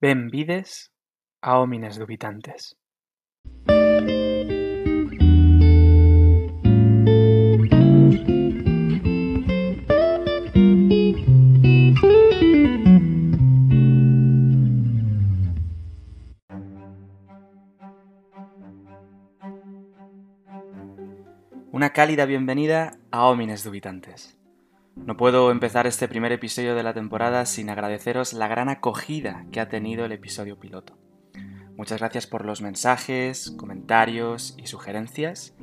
Benvides a Homines Dubitantes. Una cálida bienvenida a Homines Dubitantes. No puedo empezar este primer episodio de la temporada sin agradeceros la gran acogida que ha tenido el episodio piloto. Muchas gracias por los mensajes, comentarios y sugerencias.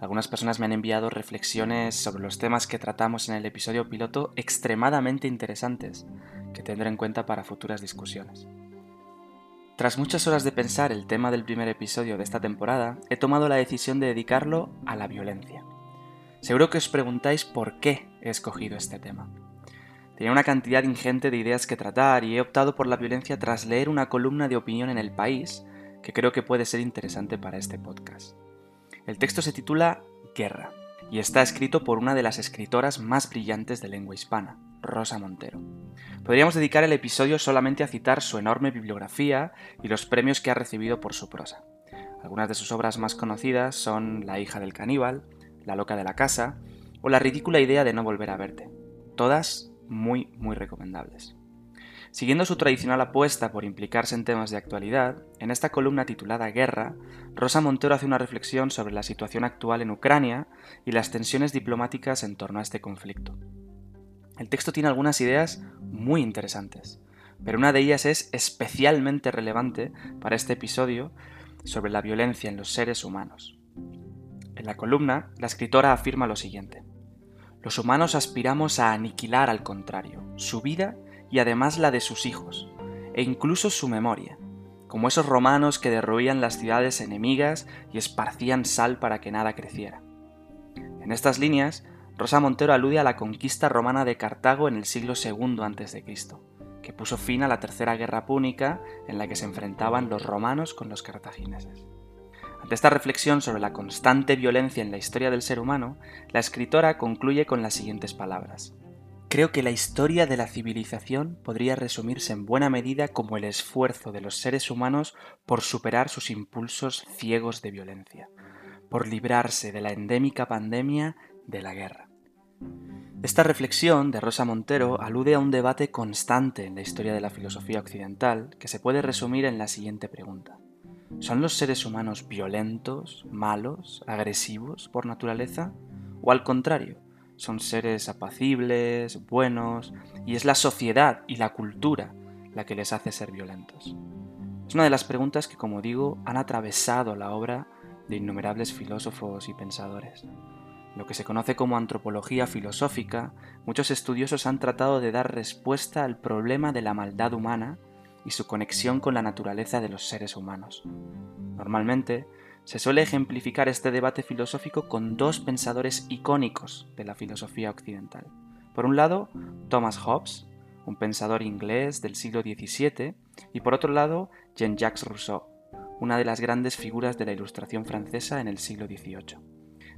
Algunas personas me han enviado reflexiones sobre los temas que tratamos en el episodio piloto extremadamente interesantes, que tendré en cuenta para futuras discusiones. Tras muchas horas de pensar el tema del primer episodio de esta temporada, he tomado la decisión de dedicarlo a la violencia. Seguro que os preguntáis por qué he escogido este tema. Tenía una cantidad ingente de ideas que tratar y he optado por la violencia tras leer una columna de opinión en El País que creo que puede ser interesante para este podcast. El texto se titula Guerra y está escrito por una de las escritoras más brillantes de lengua hispana, Rosa Montero. Podríamos dedicar el episodio solamente a citar su enorme bibliografía y los premios que ha recibido por su prosa. Algunas de sus obras más conocidas son La hija del caníbal, la loca de la casa o La ridícula idea de no volver a verte. Todas muy, muy recomendables. Siguiendo su tradicional apuesta por implicarse en temas de actualidad, en esta columna titulada Guerra, Rosa Montero hace una reflexión sobre la situación actual en Ucrania y las tensiones diplomáticas en torno a este conflicto. El texto tiene algunas ideas muy interesantes, pero una de ellas es especialmente relevante para este episodio sobre la violencia en los seres humanos. En la columna, la escritora afirma lo siguiente. Los humanos aspiramos a aniquilar al contrario, su vida y además la de sus hijos, e incluso su memoria, como esos romanos que derruían las ciudades enemigas y esparcían sal para que nada creciera. En estas líneas, Rosa Montero alude a la conquista romana de Cartago en el siglo II a.C., que puso fin a la Tercera Guerra Púnica en la que se enfrentaban los romanos con los cartagineses. Ante esta reflexión sobre la constante violencia en la historia del ser humano, la escritora concluye con las siguientes palabras. Creo que la historia de la civilización podría resumirse en buena medida como el esfuerzo de los seres humanos por superar sus impulsos ciegos de violencia, por librarse de la endémica pandemia de la guerra. Esta reflexión de Rosa Montero alude a un debate constante en la historia de la filosofía occidental que se puede resumir en la siguiente pregunta. ¿Son los seres humanos violentos, malos, agresivos por naturaleza? ¿O al contrario, son seres apacibles, buenos, y es la sociedad y la cultura la que les hace ser violentos? Es una de las preguntas que, como digo, han atravesado la obra de innumerables filósofos y pensadores. Lo que se conoce como antropología filosófica, muchos estudiosos han tratado de dar respuesta al problema de la maldad humana y su conexión con la naturaleza de los seres humanos. Normalmente, se suele ejemplificar este debate filosófico con dos pensadores icónicos de la filosofía occidental. Por un lado, Thomas Hobbes, un pensador inglés del siglo XVII, y por otro lado, Jean-Jacques Rousseau, una de las grandes figuras de la Ilustración francesa en el siglo XVIII.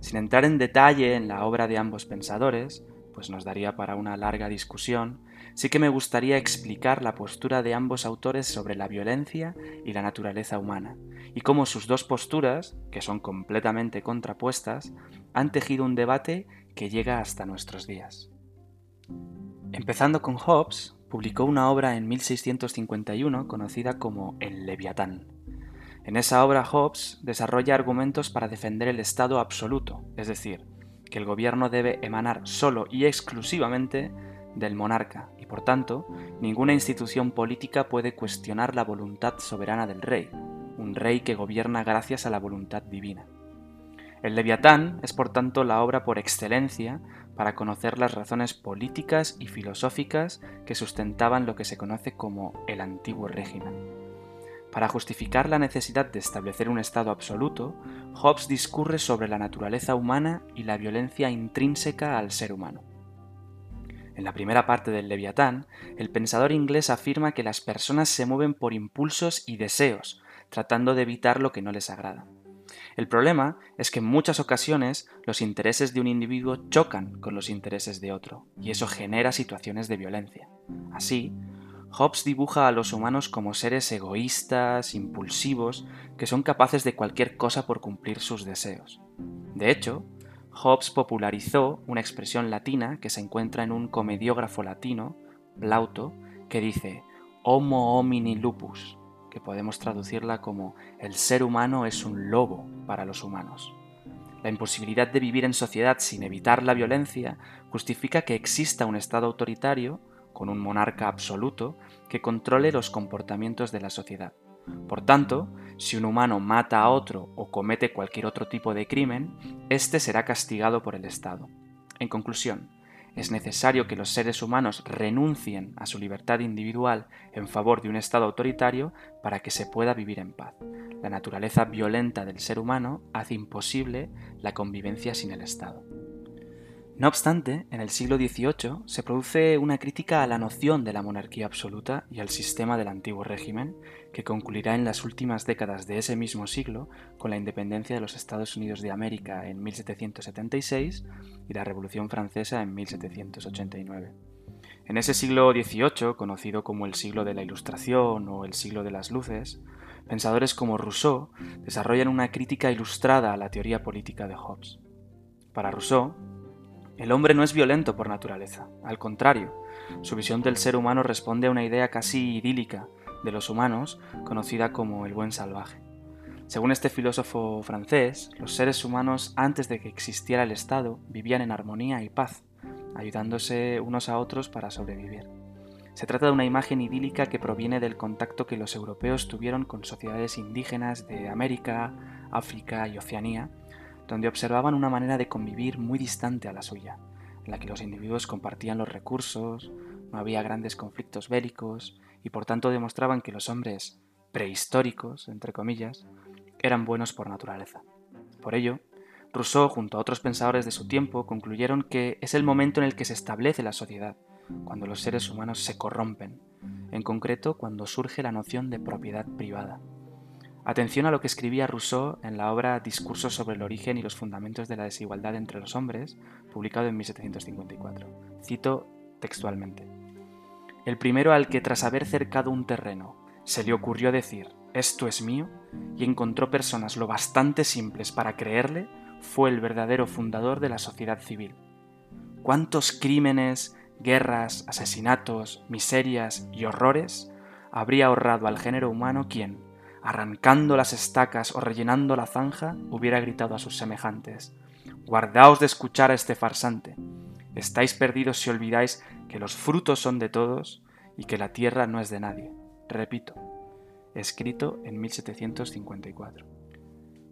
Sin entrar en detalle en la obra de ambos pensadores, pues nos daría para una larga discusión, sí que me gustaría explicar la postura de ambos autores sobre la violencia y la naturaleza humana, y cómo sus dos posturas, que son completamente contrapuestas, han tejido un debate que llega hasta nuestros días. Empezando con Hobbes, publicó una obra en 1651 conocida como El Leviatán. En esa obra Hobbes desarrolla argumentos para defender el Estado absoluto, es decir, que el gobierno debe emanar solo y exclusivamente del monarca, y por tanto, ninguna institución política puede cuestionar la voluntad soberana del rey, un rey que gobierna gracias a la voluntad divina. El Leviatán es por tanto la obra por excelencia para conocer las razones políticas y filosóficas que sustentaban lo que se conoce como el antiguo régimen. Para justificar la necesidad de establecer un Estado absoluto, Hobbes discurre sobre la naturaleza humana y la violencia intrínseca al ser humano. En la primera parte del Leviatán, el pensador inglés afirma que las personas se mueven por impulsos y deseos, tratando de evitar lo que no les agrada. El problema es que en muchas ocasiones los intereses de un individuo chocan con los intereses de otro, y eso genera situaciones de violencia. Así, Hobbes dibuja a los humanos como seres egoístas, impulsivos, que son capaces de cualquier cosa por cumplir sus deseos. De hecho, Hobbes popularizó una expresión latina que se encuentra en un comediógrafo latino, Plauto, que dice Homo homini lupus, que podemos traducirla como el ser humano es un lobo para los humanos. La imposibilidad de vivir en sociedad sin evitar la violencia justifica que exista un Estado autoritario con un monarca absoluto que controle los comportamientos de la sociedad. Por tanto, si un humano mata a otro o comete cualquier otro tipo de crimen, éste será castigado por el Estado. En conclusión, es necesario que los seres humanos renuncien a su libertad individual en favor de un Estado autoritario para que se pueda vivir en paz. La naturaleza violenta del ser humano hace imposible la convivencia sin el Estado. No obstante, en el siglo XVIII se produce una crítica a la noción de la monarquía absoluta y al sistema del antiguo régimen, que concluirá en las últimas décadas de ese mismo siglo con la independencia de los Estados Unidos de América en 1776 y la Revolución Francesa en 1789. En ese siglo XVIII, conocido como el siglo de la Ilustración o el siglo de las Luces, pensadores como Rousseau desarrollan una crítica ilustrada a la teoría política de Hobbes. Para Rousseau, el hombre no es violento por naturaleza, al contrario, su visión del ser humano responde a una idea casi idílica de los humanos, conocida como el buen salvaje. Según este filósofo francés, los seres humanos antes de que existiera el Estado vivían en armonía y paz, ayudándose unos a otros para sobrevivir. Se trata de una imagen idílica que proviene del contacto que los europeos tuvieron con sociedades indígenas de América, África y Oceanía, donde observaban una manera de convivir muy distante a la suya, en la que los individuos compartían los recursos, no había grandes conflictos bélicos y por tanto demostraban que los hombres prehistóricos, entre comillas, eran buenos por naturaleza. Por ello, Rousseau, junto a otros pensadores de su tiempo, concluyeron que es el momento en el que se establece la sociedad, cuando los seres humanos se corrompen, en concreto cuando surge la noción de propiedad privada. Atención a lo que escribía Rousseau en la obra Discursos sobre el origen y los fundamentos de la desigualdad entre los hombres, publicado en 1754. Cito textualmente. El primero al que tras haber cercado un terreno se le ocurrió decir, esto es mío, y encontró personas lo bastante simples para creerle, fue el verdadero fundador de la sociedad civil. ¿Cuántos crímenes, guerras, asesinatos, miserias y horrores habría ahorrado al género humano quien, arrancando las estacas o rellenando la zanja, hubiera gritado a sus semejantes, Guardaos de escuchar a este farsante. Estáis perdidos si olvidáis que los frutos son de todos y que la tierra no es de nadie. Repito, escrito en 1754.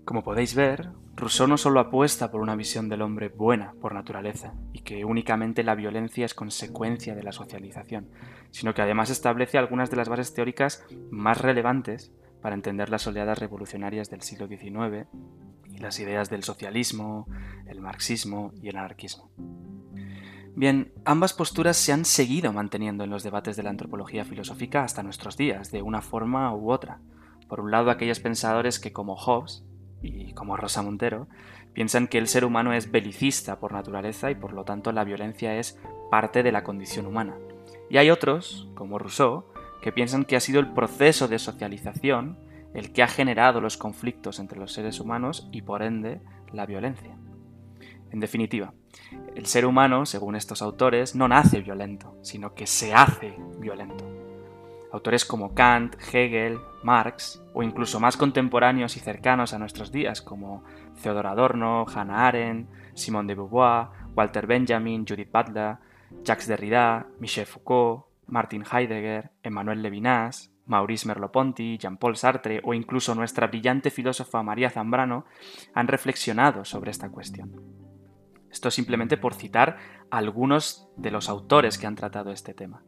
Como podéis ver, Rousseau no solo apuesta por una visión del hombre buena por naturaleza y que únicamente la violencia es consecuencia de la socialización, sino que además establece algunas de las bases teóricas más relevantes para entender las oleadas revolucionarias del siglo XIX y las ideas del socialismo, el marxismo y el anarquismo. Bien, ambas posturas se han seguido manteniendo en los debates de la antropología filosófica hasta nuestros días, de una forma u otra. Por un lado, aquellos pensadores que, como Hobbes y como Rosa Montero, piensan que el ser humano es belicista por naturaleza y por lo tanto la violencia es parte de la condición humana. Y hay otros, como Rousseau, que piensan que ha sido el proceso de socialización el que ha generado los conflictos entre los seres humanos y por ende la violencia. En definitiva, el ser humano, según estos autores, no nace violento, sino que se hace violento. Autores como Kant, Hegel, Marx, o incluso más contemporáneos y cercanos a nuestros días, como Theodor Adorno, Hannah Arendt, Simone de Beauvoir, Walter Benjamin, Judith Butler, Jacques Derrida, Michel Foucault, Martin Heidegger, Emmanuel Levinas, Maurice Merleau-Ponty, Jean-Paul Sartre o incluso nuestra brillante filósofa María Zambrano han reflexionado sobre esta cuestión. Esto simplemente por citar algunos de los autores que han tratado este tema.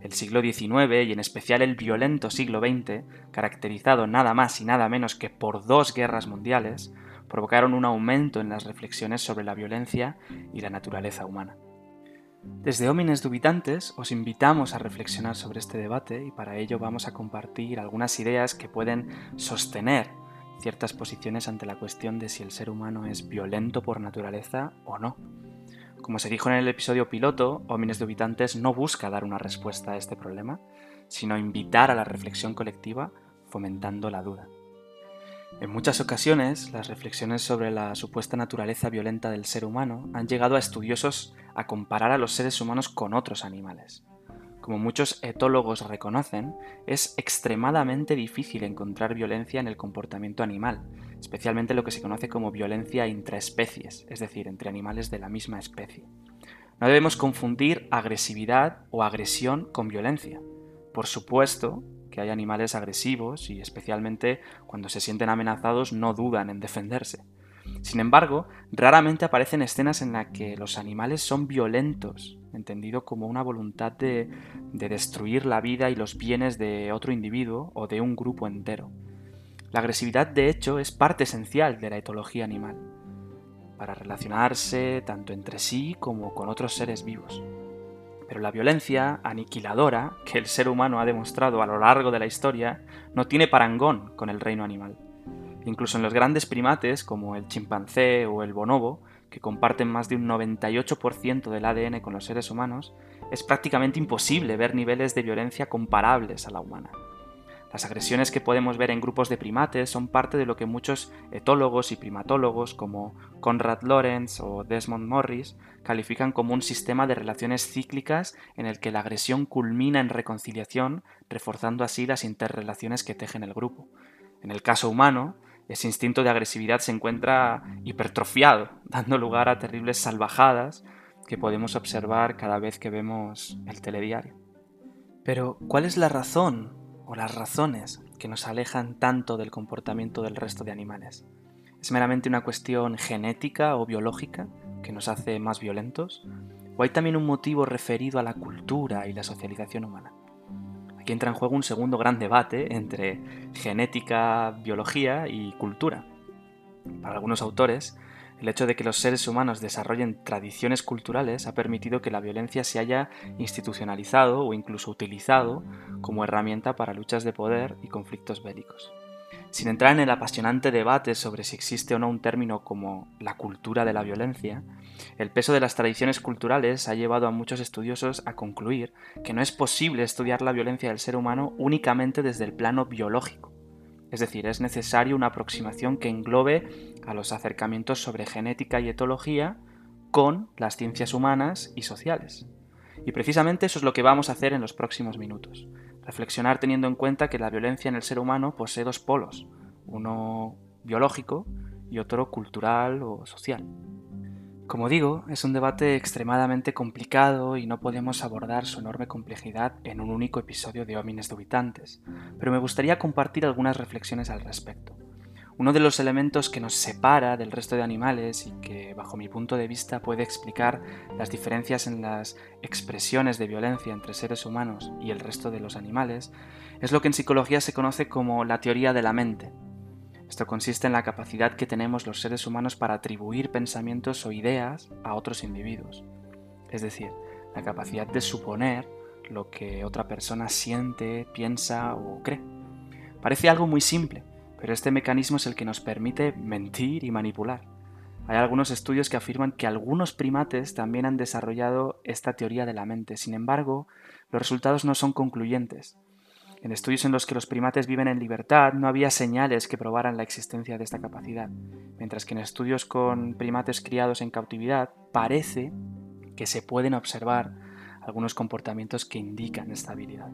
El siglo XIX y en especial el violento siglo XX, caracterizado nada más y nada menos que por dos guerras mundiales, provocaron un aumento en las reflexiones sobre la violencia y la naturaleza humana. Desde Homines Dubitantes os invitamos a reflexionar sobre este debate y para ello vamos a compartir algunas ideas que pueden sostener ciertas posiciones ante la cuestión de si el ser humano es violento por naturaleza o no. Como se dijo en el episodio piloto, Homines Dubitantes no busca dar una respuesta a este problema, sino invitar a la reflexión colectiva fomentando la duda. En muchas ocasiones, las reflexiones sobre la supuesta naturaleza violenta del ser humano han llegado a estudiosos a comparar a los seres humanos con otros animales. Como muchos etólogos reconocen, es extremadamente difícil encontrar violencia en el comportamiento animal, especialmente lo que se conoce como violencia intraespecies, es decir, entre animales de la misma especie. No debemos confundir agresividad o agresión con violencia. Por supuesto que hay animales agresivos y especialmente cuando se sienten amenazados no dudan en defenderse. Sin embargo, raramente aparecen escenas en las que los animales son violentos, entendido como una voluntad de, de, destruir la vida y los bienes de otro individuo o de un grupo entero. La agresividad, de hecho, es parte esencial de la etología animal, para relacionarse tanto entre sí como con otros seres vivos. Pero la violencia aniquiladora que el ser humano ha demostrado a lo largo de la historia no tiene parangón con el reino animal. Incluso en los grandes primates, como el chimpancé o el bonobo, que comparten más de un 98% del ADN con los seres humanos, es prácticamente imposible ver niveles de violencia comparables a la humana. Las agresiones que podemos ver en grupos de primates son parte de lo que muchos etólogos y primatólogos como Conrad Lorenz o Desmond Morris califican como un sistema de relaciones cíclicas en el que la agresión culmina en reconciliación, reforzando así las interrelaciones que tejen el grupo. En el caso humano, ese instinto de agresividad se encuentra hipertrofiado, dando lugar a terribles salvajadas que podemos observar cada vez que vemos el telediario. Pero, ¿cuál es la razón o las razones que nos alejan tanto del comportamiento del resto de animales. ¿Es meramente una cuestión genética o biológica que nos hace más violentos? ¿O hay también un motivo referido a la cultura y la socialización humana? Aquí entra en juego un segundo gran debate entre genética, biología y cultura. Para algunos autores, el hecho de que los seres humanos desarrollen tradiciones culturales ha permitido que la violencia se haya institucionalizado o incluso utilizado como herramienta para luchas de poder y conflictos bélicos. Sin entrar en el apasionante debate sobre si existe o no un término como la cultura de la violencia, el peso de las tradiciones culturales ha llevado a muchos estudiosos a concluir que no es posible estudiar la violencia del ser humano únicamente desde el plano biológico es decir, es necesario una aproximación que englobe a los acercamientos sobre genética y etología con las ciencias humanas y sociales. Y precisamente eso es lo que vamos a hacer en los próximos minutos. Reflexionar teniendo en cuenta que la violencia en el ser humano posee dos polos, uno biológico y otro cultural o social. Como digo, es un debate extremadamente complicado y no podemos abordar su enorme complejidad en un único episodio de Homines Dubitantes, pero me gustaría compartir algunas reflexiones al respecto. Uno de los elementos que nos separa del resto de animales y que, bajo mi punto de vista, puede explicar las diferencias en las expresiones de violencia entre seres humanos y el resto de los animales, es lo que en psicología se conoce como la teoría de la mente, esto consiste en la capacidad que tenemos los seres humanos para atribuir pensamientos o ideas a otros individuos. Es decir, la capacidad de suponer lo que otra persona siente, piensa o cree. Parece algo muy simple, pero este mecanismo es el que nos permite mentir y manipular. Hay algunos estudios que afirman que algunos primates también han desarrollado esta teoría de la mente. Sin embargo, los resultados no son concluyentes. En estudios en los que los primates viven en libertad no había señales que probaran la existencia de esta capacidad, mientras que en estudios con primates criados en cautividad parece que se pueden observar algunos comportamientos que indican esta habilidad.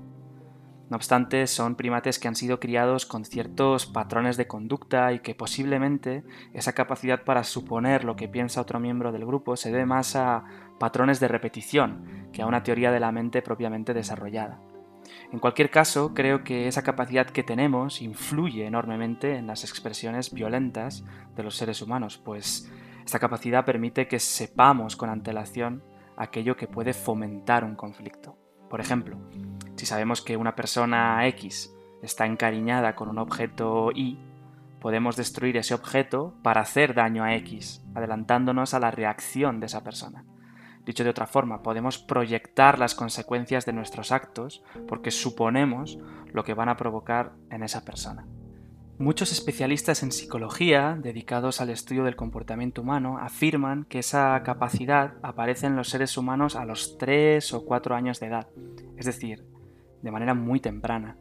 No obstante, son primates que han sido criados con ciertos patrones de conducta y que posiblemente esa capacidad para suponer lo que piensa otro miembro del grupo se debe más a patrones de repetición que a una teoría de la mente propiamente desarrollada. En cualquier caso, creo que esa capacidad que tenemos influye enormemente en las expresiones violentas de los seres humanos, pues esta capacidad permite que sepamos con antelación aquello que puede fomentar un conflicto. Por ejemplo, si sabemos que una persona X está encariñada con un objeto Y, podemos destruir ese objeto para hacer daño a X, adelantándonos a la reacción de esa persona. Dicho de otra forma, podemos proyectar las consecuencias de nuestros actos porque suponemos lo que van a provocar en esa persona. Muchos especialistas en psicología, dedicados al estudio del comportamiento humano, afirman que esa capacidad aparece en los seres humanos a los 3 o 4 años de edad, es decir, de manera muy temprana.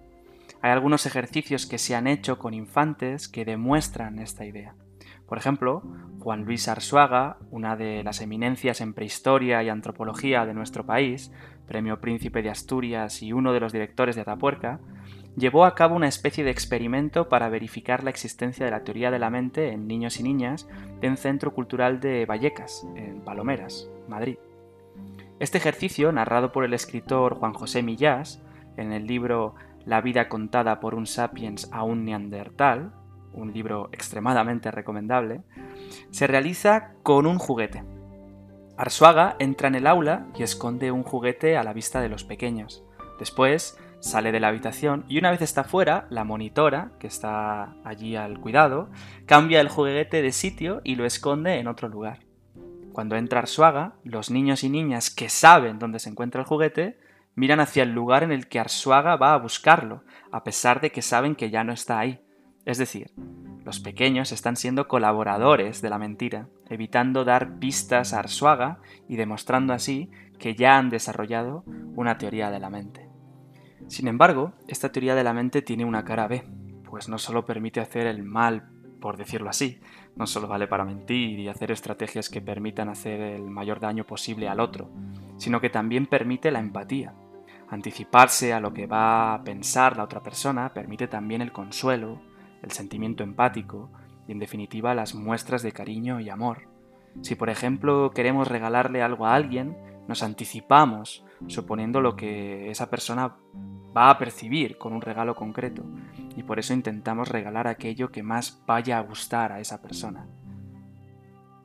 Hay algunos ejercicios que se han hecho con infantes que demuestran esta idea. Por ejemplo, Juan Luis Arzuaga, una de las eminencias en prehistoria y antropología de nuestro país, premio Príncipe de Asturias y uno de los directores de Atapuerca, llevó a cabo una especie de experimento para verificar la existencia de la teoría de la mente en niños y niñas en un centro cultural de Vallecas, en Palomeras, Madrid. Este ejercicio, narrado por el escritor Juan José Millás, en el libro La vida contada por un sapiens a un neandertal, un libro extremadamente recomendable, se realiza con un juguete. Arsuaga entra en el aula y esconde un juguete a la vista de los pequeños. Después sale de la habitación y una vez está fuera, la monitora, que está allí al cuidado, cambia el juguete de sitio y lo esconde en otro lugar. Cuando entra Arsuaga, los niños y niñas que saben dónde se encuentra el juguete miran hacia el lugar en el que Arsuaga va a buscarlo, a pesar de que saben que ya no está ahí. Es decir, los pequeños están siendo colaboradores de la mentira, evitando dar pistas a Arsuaga y demostrando así que ya han desarrollado una teoría de la mente. Sin embargo, esta teoría de la mente tiene una cara B, pues no solo permite hacer el mal, por decirlo así, no solo vale para mentir y hacer estrategias que permitan hacer el mayor daño posible al otro, sino que también permite la empatía. Anticiparse a lo que va a pensar la otra persona permite también el consuelo, el sentimiento empático y en definitiva las muestras de cariño y amor. Si por ejemplo queremos regalarle algo a alguien, nos anticipamos suponiendo lo que esa persona va a percibir con un regalo concreto y por eso intentamos regalar aquello que más vaya a gustar a esa persona.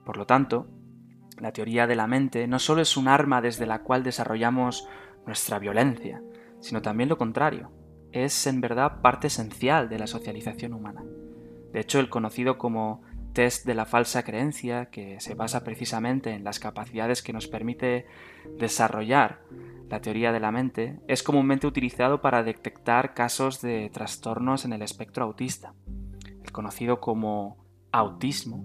Por lo tanto, la teoría de la mente no solo es un arma desde la cual desarrollamos nuestra violencia, sino también lo contrario, es en verdad parte esencial de la socialización humana. De hecho, el conocido como test de la falsa creencia, que se basa precisamente en las capacidades que nos permite desarrollar la teoría de la mente, es comúnmente utilizado para detectar casos de trastornos en el espectro autista. El conocido como autismo,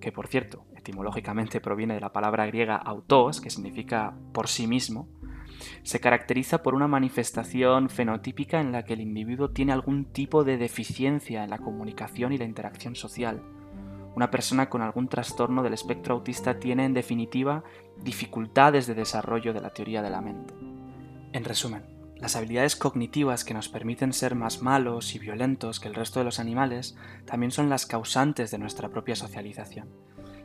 que por cierto, etimológicamente proviene de la palabra griega autos, que significa por sí mismo, se caracteriza por una manifestación fenotípica en la que el individuo tiene algún tipo de deficiencia en la comunicación y la interacción social. Una persona con algún trastorno del espectro autista tiene, en definitiva, dificultades de desarrollo de la teoría de la mente. En resumen, las habilidades cognitivas que nos permiten ser más malos y violentos que el resto de los animales también son las causantes de nuestra propia socialización.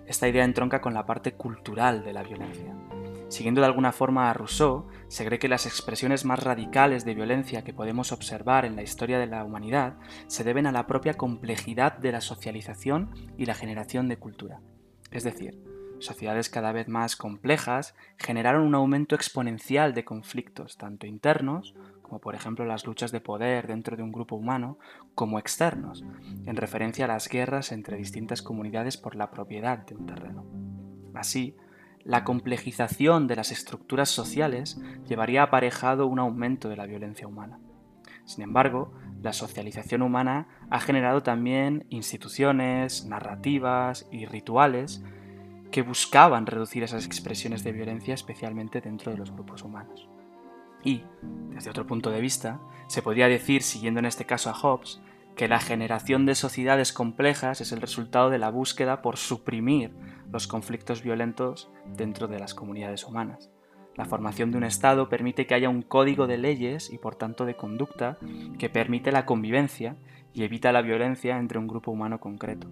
Esta idea entronca con la parte cultural de la violencia. Siguiendo de alguna forma a Rousseau, se cree que las expresiones más radicales de violencia que podemos observar en la historia de la humanidad se deben a la propia complejidad de la socialización y la generación de cultura. Es decir, sociedades cada vez más complejas generaron un aumento exponencial de conflictos, tanto internos, como por ejemplo las luchas de poder dentro de un grupo humano, como externos, en referencia a las guerras entre distintas comunidades por la propiedad de un terreno. Así, la complejización de las estructuras sociales llevaría aparejado un aumento de la violencia humana. Sin embargo, la socialización humana ha generado también instituciones, narrativas y rituales que buscaban reducir esas expresiones de violencia especialmente dentro de los grupos humanos. Y, desde otro punto de vista, se podría decir, siguiendo en este caso a Hobbes, que la generación de sociedades complejas es el resultado de la búsqueda por suprimir los conflictos violentos dentro de las comunidades humanas. La formación de un Estado permite que haya un código de leyes y por tanto de conducta que permite la convivencia y evita la violencia entre un grupo humano concreto.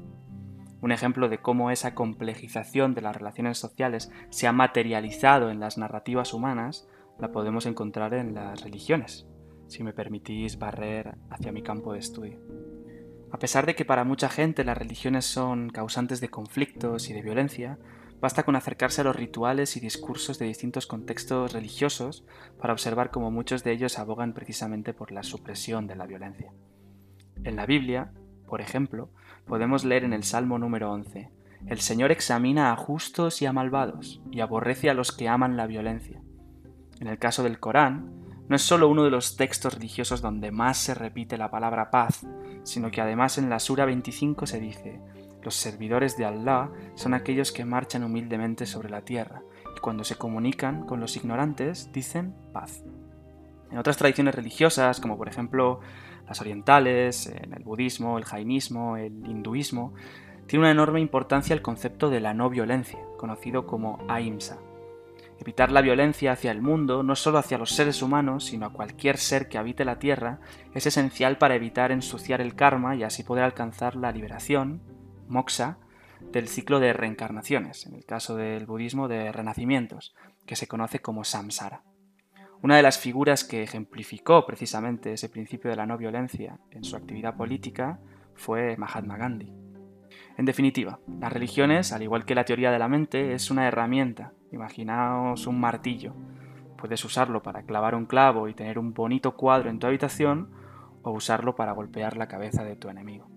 Un ejemplo de cómo esa complejización de las relaciones sociales se ha materializado en las narrativas humanas la podemos encontrar en las religiones, si me permitís barrer hacia mi campo de estudio. A pesar de que para mucha gente las religiones son causantes de conflictos y de violencia, basta con acercarse a los rituales y discursos de distintos contextos religiosos para observar cómo muchos de ellos abogan precisamente por la supresión de la violencia. En la Biblia, por ejemplo, podemos leer en el Salmo número 11, El Señor examina a justos y a malvados, y aborrece a los que aman la violencia. En el caso del Corán, no es solo uno de los textos religiosos donde más se repite la palabra paz, sino que además en la Sura 25 se dice, los servidores de Allah son aquellos que marchan humildemente sobre la tierra, y cuando se comunican con los ignorantes dicen paz. En otras tradiciones religiosas, como por ejemplo las orientales, en el budismo, el jainismo, el hinduismo, tiene una enorme importancia el concepto de la no violencia, conocido como ahimsa. Evitar la violencia hacia el mundo, no solo hacia los seres humanos, sino a cualquier ser que habite la Tierra, es esencial para evitar ensuciar el karma y así poder alcanzar la liberación, moksha, del ciclo de reencarnaciones, en el caso del budismo de renacimientos, que se conoce como samsara. Una de las figuras que ejemplificó precisamente ese principio de la no violencia en su actividad política fue Mahatma Gandhi. En definitiva, las religiones, al igual que la teoría de la mente, es una herramienta. Imaginaos un martillo. Puedes usarlo para clavar un clavo y tener un bonito cuadro en tu habitación o usarlo para golpear la cabeza de tu enemigo.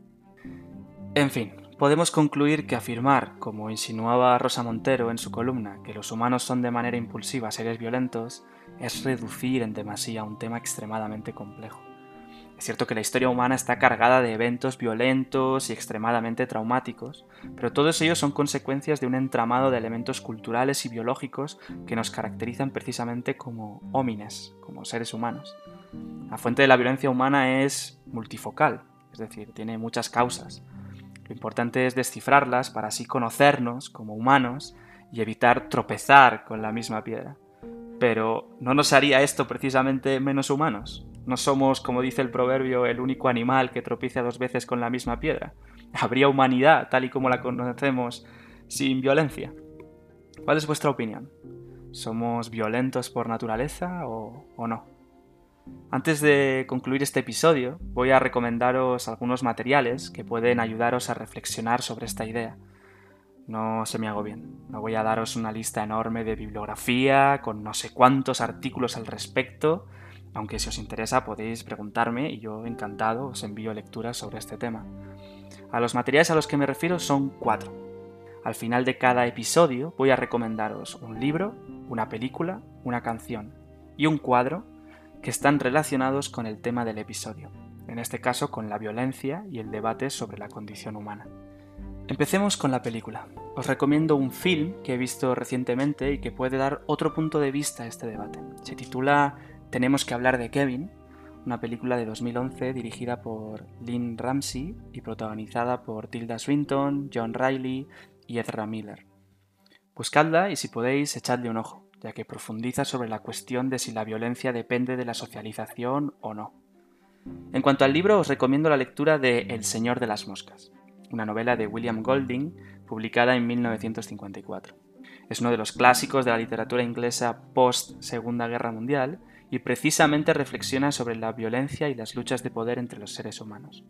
En fin, podemos concluir que afirmar, como insinuaba Rosa Montero en su columna, que los humanos son de manera impulsiva seres violentos, es reducir en demasía un tema extremadamente complejo. Es cierto que la historia humana está cargada de eventos violentos y extremadamente traumáticos, pero todos ellos son consecuencias de un entramado de elementos culturales y biológicos que nos caracterizan precisamente como homines, como seres humanos. La fuente de la violencia humana es multifocal, es decir, tiene muchas causas. Lo importante es descifrarlas para así conocernos como humanos y evitar tropezar con la misma piedra. Pero ¿no nos haría esto precisamente menos humanos? No somos, como dice el proverbio, el único animal que tropieza dos veces con la misma piedra. ¿Habría humanidad tal y como la conocemos sin violencia? ¿Cuál es vuestra opinión? ¿Somos violentos por naturaleza o, o no? Antes de concluir este episodio, voy a recomendaros algunos materiales que pueden ayudaros a reflexionar sobre esta idea. No se me hago bien, no voy a daros una lista enorme de bibliografía con no sé cuántos artículos al respecto, aunque si os interesa podéis preguntarme y yo encantado os envío lecturas sobre este tema. A los materiales a los que me refiero son cuatro. Al final de cada episodio voy a recomendaros un libro, una película, una canción y un cuadro que están relacionados con el tema del episodio, en este caso con la violencia y el debate sobre la condición humana. Empecemos con la película. Os recomiendo un film que he visto recientemente y que puede dar otro punto de vista a este debate. Se titula tenemos que hablar de Kevin, una película de 2011 dirigida por Lynn Ramsey y protagonizada por Tilda Swinton, John Riley y Ezra Miller. Buscadla y si podéis echadle un ojo, ya que profundiza sobre la cuestión de si la violencia depende de la socialización o no. En cuanto al libro, os recomiendo la lectura de El Señor de las Moscas, una novela de William Golding publicada en 1954. Es uno de los clásicos de la literatura inglesa post Segunda Guerra Mundial y precisamente reflexiona sobre la violencia y las luchas de poder entre los seres humanos.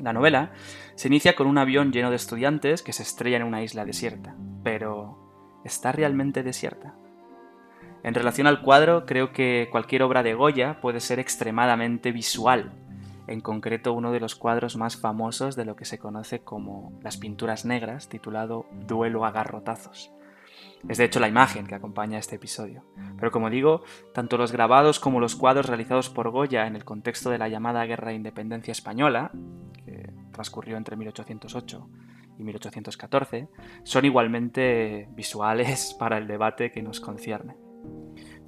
La novela se inicia con un avión lleno de estudiantes que se estrella en una isla desierta, pero ¿está realmente desierta? En relación al cuadro, creo que cualquier obra de Goya puede ser extremadamente visual, en concreto uno de los cuadros más famosos de lo que se conoce como las pinturas negras, titulado Duelo a garrotazos. Es de hecho la imagen que acompaña este episodio. Pero como digo, tanto los grabados como los cuadros realizados por Goya en el contexto de la llamada Guerra de Independencia Española, que transcurrió entre 1808 y 1814, son igualmente visuales para el debate que nos concierne.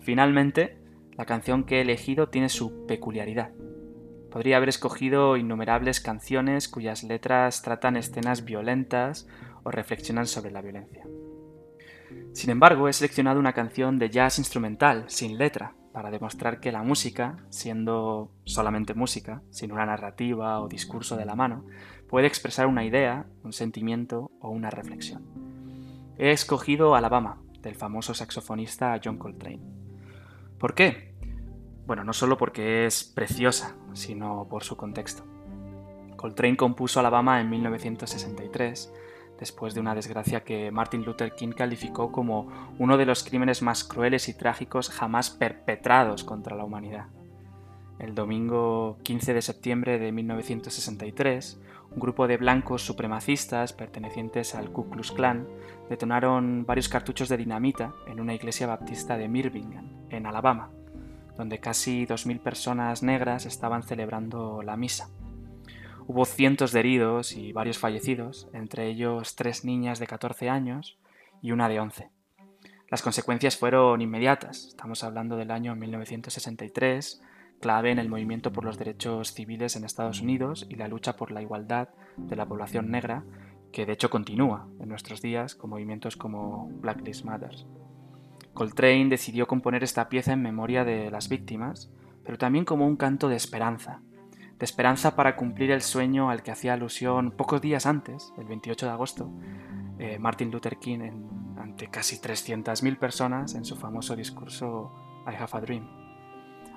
Finalmente, la canción que he elegido tiene su peculiaridad. Podría haber escogido innumerables canciones cuyas letras tratan escenas violentas o reflexionan sobre la violencia. Sin embargo, he seleccionado una canción de jazz instrumental, sin letra, para demostrar que la música, siendo solamente música, sin una narrativa o discurso de la mano, puede expresar una idea, un sentimiento o una reflexión. He escogido Alabama, del famoso saxofonista John Coltrane. ¿Por qué? Bueno, no solo porque es preciosa, sino por su contexto. Coltrane compuso Alabama en 1963 después de una desgracia que Martin Luther King calificó como uno de los crímenes más crueles y trágicos jamás perpetrados contra la humanidad. El domingo 15 de septiembre de 1963, un grupo de blancos supremacistas pertenecientes al Ku Klux Klan detonaron varios cartuchos de dinamita en una iglesia baptista de Birmingham, en Alabama, donde casi 2.000 personas negras estaban celebrando la misa. Hubo cientos de heridos y varios fallecidos, entre ellos tres niñas de 14 años y una de 11. Las consecuencias fueron inmediatas. Estamos hablando del año 1963, clave en el movimiento por los derechos civiles en Estados Unidos y la lucha por la igualdad de la población negra, que de hecho continúa en nuestros días con movimientos como Black Lives Matter. Coltrane decidió componer esta pieza en memoria de las víctimas, pero también como un canto de esperanza, de esperanza para cumplir el sueño al que hacía alusión pocos días antes, el 28 de agosto, eh, Martin Luther King ante casi 300.000 personas en su famoso discurso I Have a Dream.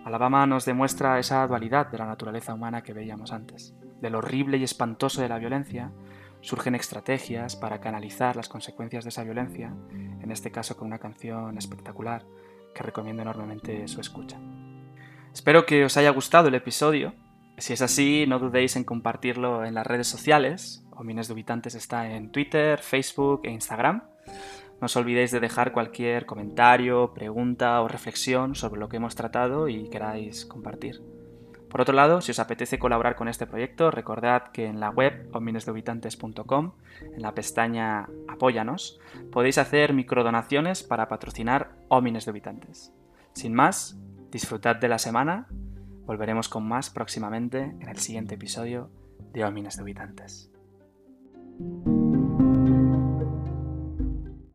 Alabama nos demuestra esa dualidad de la naturaleza humana que veíamos antes. Del horrible y espantoso de la violencia surgen estrategias para canalizar las consecuencias de esa violencia, en este caso con una canción espectacular que recomiendo enormemente su escucha. Espero que os haya gustado el episodio. Si es así, no dudéis en compartirlo en las redes sociales. Omines Dubitantes está en Twitter, Facebook e Instagram. No os olvidéis de dejar cualquier comentario, pregunta o reflexión sobre lo que hemos tratado y queráis compartir. Por otro lado, si os apetece colaborar con este proyecto, recordad que en la web ominesdehabitantes.com, en la pestaña Apóyanos, podéis hacer microdonaciones para patrocinar Omines de Habitantes. Sin más, disfrutad de la semana. Volveremos con más próximamente en el siguiente episodio de Omines de Habitantes.